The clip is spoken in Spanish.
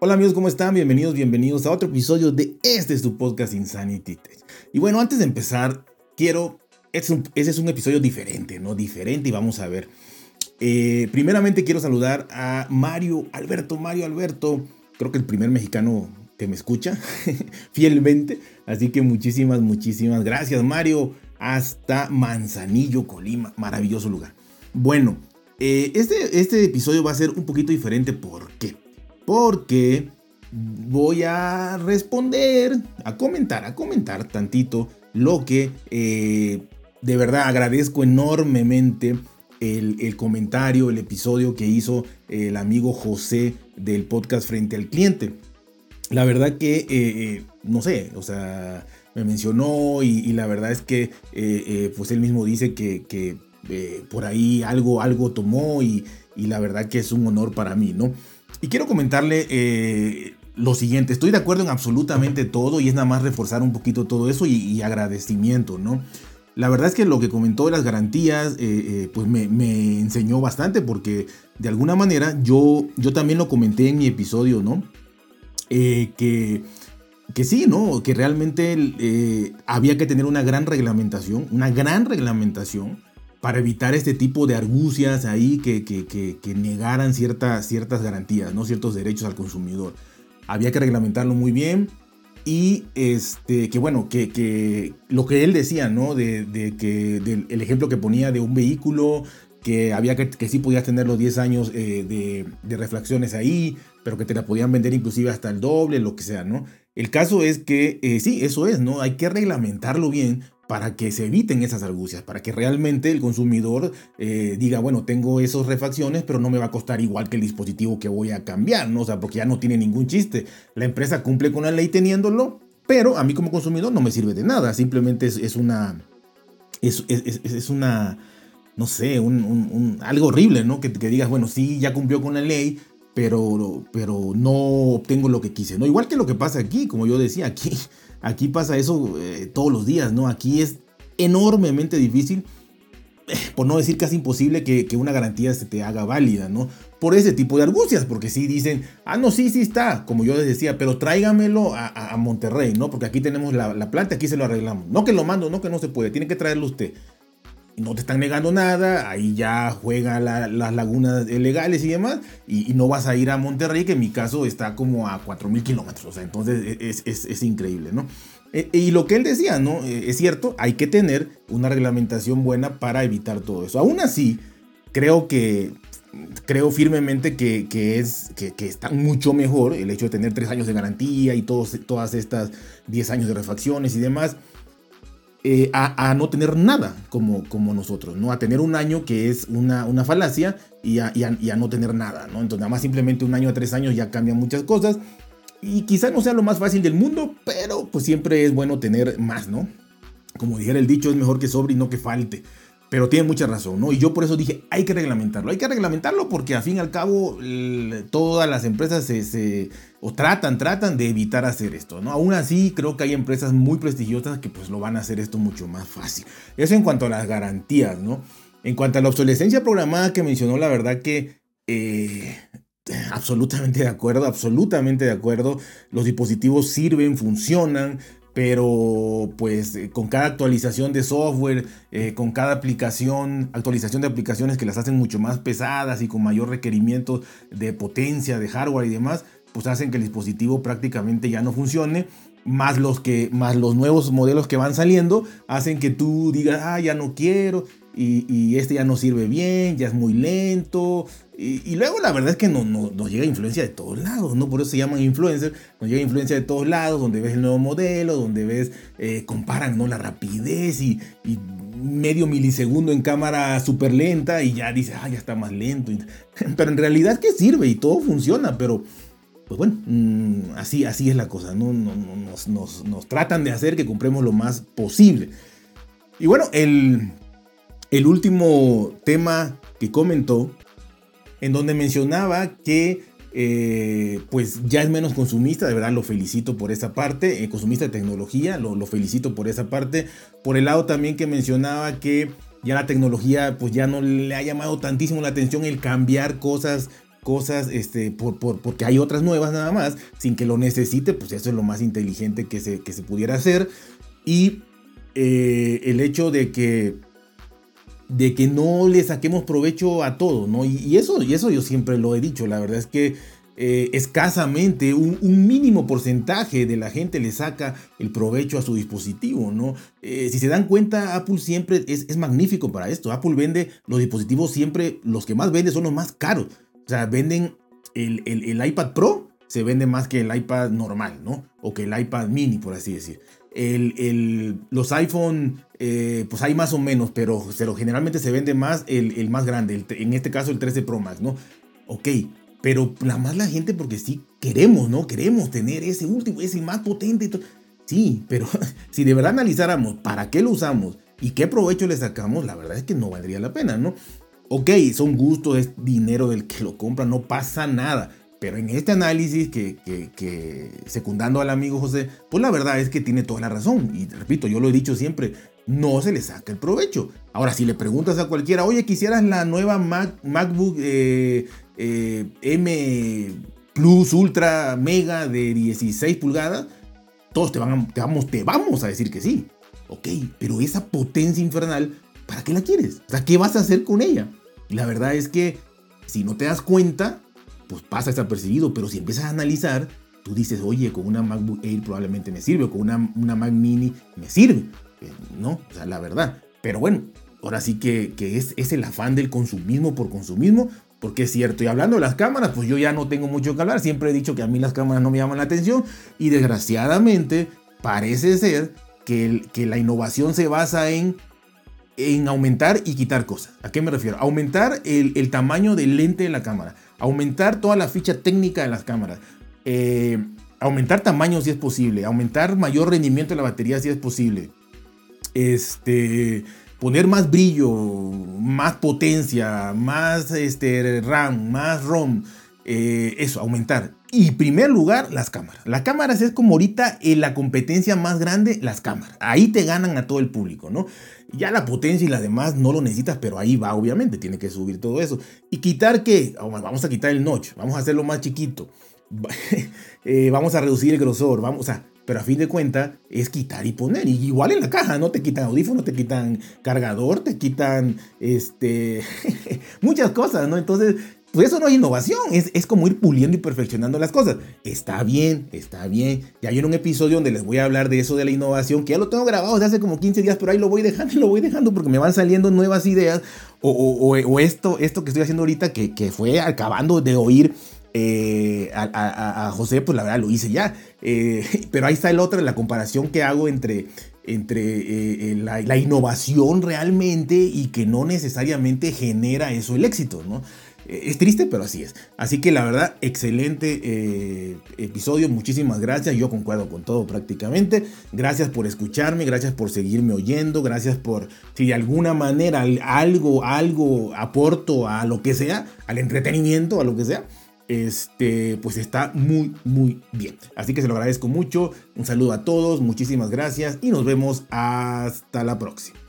Hola amigos, ¿cómo están? Bienvenidos, bienvenidos a otro episodio de este su podcast Insanity Tech. Y bueno, antes de empezar, quiero, ese es un episodio diferente, ¿no? Diferente y vamos a ver. Eh, primeramente quiero saludar a Mario Alberto, Mario Alberto, creo que el primer mexicano que me escucha fielmente. Así que muchísimas, muchísimas gracias Mario. Hasta Manzanillo, Colima, maravilloso lugar. Bueno, eh, este, este episodio va a ser un poquito diferente. ¿Por qué? Porque voy a responder, a comentar, a comentar tantito lo que eh, de verdad agradezco enormemente el, comentario, el episodio que hizo el amigo José del podcast Frente al Cliente. La verdad que, eh, eh, no sé, o sea, me mencionó y, la verdad es que, pues él mismo dice que, por ahí algo, algo tomó y, y la verdad que es un honor para mí, ¿no? Y quiero comentarle eh, lo siguiente, estoy de acuerdo en absolutamente todo y es nada más reforzar un poquito todo eso y, agradecimiento, ¿no? La verdad es que lo que comentó de las garantías, eh, eh, pues me, enseñó bastante porque de alguna manera yo, yo también lo comenté en mi episodio, ¿no? que, que sí, ¿no? Que realmente había que tener una gran reglamentación, una gran reglamentación para evitar este tipo de argucias ahí que, que, negaran ciertas, ciertas garantías, ¿no? ciertos derechos al consumidor. Había que reglamentarlo muy bien y este, que bueno, que, lo que él decía, ¿no? De, que el ejemplo que ponía de un vehículo que había que, que sí podías tener los 10 años eh, de, de, refacciones ahí, pero que te la podían vender inclusive hasta el doble, lo que sea, ¿no? El caso es que eh, sí, eso es, ¿no? Hay que reglamentarlo bien para que se eviten esas argucias, para que realmente el consumidor eh, diga, bueno, tengo esas refacciones, pero no me va a costar igual que el dispositivo que voy a cambiar, ¿no? O sea, porque ya no tiene ningún chiste. La empresa cumple con la ley teniéndolo, pero a mí como consumidor no me sirve de nada, simplemente es, una... Es, es, una... No sé, un, algo horrible, ¿no? Que, que digas, bueno, sí, ya cumplió con la ley, pero, pero no obtengo lo que quise, ¿no? Igual que lo que pasa aquí, como yo decía, aquí Aquí pasa eso eh, todos los días, ¿no? Aquí es enormemente difícil, eh, por no decir casi imposible, que, una garantía se te haga válida, ¿no? Por ese tipo de argucias, porque si dicen, ah, no, sí, sí está, como yo les decía, pero tráigamelo a, Monterrey, ¿no? Porque aquí tenemos la, la, planta, aquí se lo arreglamos. No que lo mando, no que no se puede, tiene que traerlo usted no te están negando nada, ahí ya juega las lagunas legales y demás, y, no vas a ir a Monterrey, que en mi caso está como a 4.000 kilómetros, entonces e, es, increíble, ¿no? E, y lo que él decía, ¿no? E, es cierto, hay que tener una reglamentación buena para evitar todo eso. Aún así, creo que, creo firmemente que, es, que, está mucho mejor el hecho de tener 3 años de garantía y todos, todas estas 10 años de refacciones y demás eh, a, no tener nada como, como nosotros, ¿no? A tener un año que es una, una falacia y a, no tener nada, ¿no? Entonces nada más simplemente un año a tres años ya cambian muchas cosas y quizá no sea lo más fácil del mundo, pero pues siempre es bueno tener más, ¿no? Como dijera el dicho, es mejor que sobre y no que falte. Pero tiene mucha razón, ¿no? Y yo por eso dije, hay que reglamentarlo. Hay que reglamentarlo porque al fin y al cabo todas las empresas se, o tratan, tratan de evitar hacer esto, ¿no? Aún así, creo que hay empresas muy prestigiosas que pues lo van a hacer esto mucho más fácil. Eso en cuanto a las garantías, ¿no? En cuanto a la obsolescencia programada que mencionó, la verdad que... Eh, absolutamente de acuerdo, absolutamente de acuerdo. Los dispositivos sirven, funcionan, pero pues eh, con cada actualización de software, eh, con cada aplicación, actualización de aplicaciones que las hacen mucho más pesadas y con mayor requerimiento de potencia, de hardware y demás, pues hacen que el dispositivo prácticamente ya no funcione. Más los, que, más los nuevos modelos que van saliendo hacen que tú digas, ah, ya no quiero, y, este ya no sirve bien, ya es muy lento. Y, luego la verdad es que no, nos llega influencia de todos lados, ¿no? Por eso se llaman influencers, nos llega influencia de todos lados, donde ves el nuevo modelo, donde ves, eh, comparan, ¿no? La rapidez y, medio milisegundo en cámara súper lenta y ya dices, ah, ya está más lento. Pero en realidad que sirve y todo funciona, pero pues bueno, mm, así, así es la cosa, ¿no? Nos, nos, nos tratan de hacer que compremos lo más posible. Y bueno, el el último tema que comentó, en donde mencionaba que eh, pues ya es menos consumista, de verdad lo felicito por esa parte, eh, consumista de tecnología, lo, felicito por esa parte. Por el lado también que mencionaba que ya la tecnología pues ya no le ha llamado tantísimo la atención el cambiar cosas cosas este, por, porque hay otras nuevas nada más, sin que lo necesite, pues eso es lo más inteligente que se, que se pudiera hacer. Y eh, el hecho de que, de que no le saquemos provecho a todo, ¿no? Y, eso, y eso yo siempre lo he dicho, la verdad es que eh, escasamente un, mínimo porcentaje de la gente le saca el provecho a su dispositivo, ¿no? Eh, si se dan cuenta, Apple siempre es, es, magnífico para esto. Apple vende los dispositivos siempre, los que más vende son los más caros. O sea, venden el, el, iPad Pro, se vende más que el iPad normal, ¿no? O que el iPad mini, por así decir. El, el, los iPhone, eh, pues hay más o menos, pero, pero generalmente se vende más el, el más grande, en este caso el 13 Pro Max, ¿no? Ok, pero nada más la gente porque sí queremos, ¿no? Queremos tener ese último, ese más potente. Sí, pero si de verdad analizáramos para qué lo usamos y qué provecho le sacamos, la verdad es que no valdría la pena, ¿no? Ok, son gustos, es dinero del que lo compra, no pasa nada. Pero en este análisis que, secundando al amigo José, pues la verdad es que tiene toda la razón. Y repito, yo lo he dicho siempre, no se le saca el provecho. Ahora, si le preguntas a cualquiera, oye, quisieras la nueva MacBook eh, eh, M Plus Ultra Mega de 16 pulgadas, todos te, van te, vamos, te vamos a decir que sí. Ok, pero esa potencia infernal, ¿para qué la quieres? O sea, ¿qué vas a hacer con ella? la verdad es que si no te das cuenta, pues pasa desapercibido, pero si empiezas a analizar, tú dices, oye, con una MacBook Air probablemente me sirve, o con una, una Mac Mini me sirve. Eh, no, o sea, la verdad. Pero bueno, ahora sí que, que es, es el afán del consumismo por consumismo, porque es cierto, y hablando de las cámaras, pues yo ya no tengo mucho que hablar. Siempre he dicho que a mí las cámaras no me llaman la atención. Y desgraciadamente parece ser que, que la innovación se basa en, en aumentar y quitar cosas. ¿A qué me refiero? Aumentar el, el tamaño del lente de la cámara. Aumentar toda la ficha técnica de las cámaras. Eh, aumentar tamaño si es posible. Aumentar mayor rendimiento de la batería si es posible. Este poner más brillo, más potencia, más este, RAM, más ROM, eh, eso, aumentar. Y primer lugar, las cámaras. Las cámaras es como ahorita en la competencia más grande, las cámaras. Ahí te ganan a todo el público, ¿no? Ya la potencia y las demás no lo necesitas, pero ahí va, obviamente, tiene que subir todo eso. Y quitar qué? Vamos a quitar el notch, vamos a hacerlo más chiquito. Eh, vamos a reducir el grosor, vamos a pero a fin de cuentas es quitar y poner. Y igual en la caja, ¿no? Te quitan audífono, te quitan cargador, te quitan este, muchas cosas, ¿no? Entonces, pues eso no es innovación, es, es, como ir puliendo y perfeccionando las cosas. Está bien, está bien. Ya hay un episodio donde les voy a hablar de eso de la innovación, que ya lo tengo grabado desde hace como 15 días, pero ahí lo voy dejando lo voy dejando porque me van saliendo nuevas ideas. O, o, o esto, esto que estoy haciendo ahorita, que, que fue acabando de oír eh, a, José, pues la verdad lo hice ya. Eh, pero ahí está el otro, la comparación que hago entre, entre eh, la, innovación realmente y que no necesariamente genera eso el éxito, ¿no? Es triste, pero así es. Así que la verdad, excelente episodio. Muchísimas gracias. Yo concuerdo con todo prácticamente. Gracias por escucharme, gracias por seguirme oyendo, gracias por, si de alguna manera algo, algo aporto a lo que sea, al entretenimiento, a lo que sea este, pues está muy, muy bien. Así que se lo agradezco mucho. Un saludo a todos, muchísimas gracias y nos vemos hasta la próxima.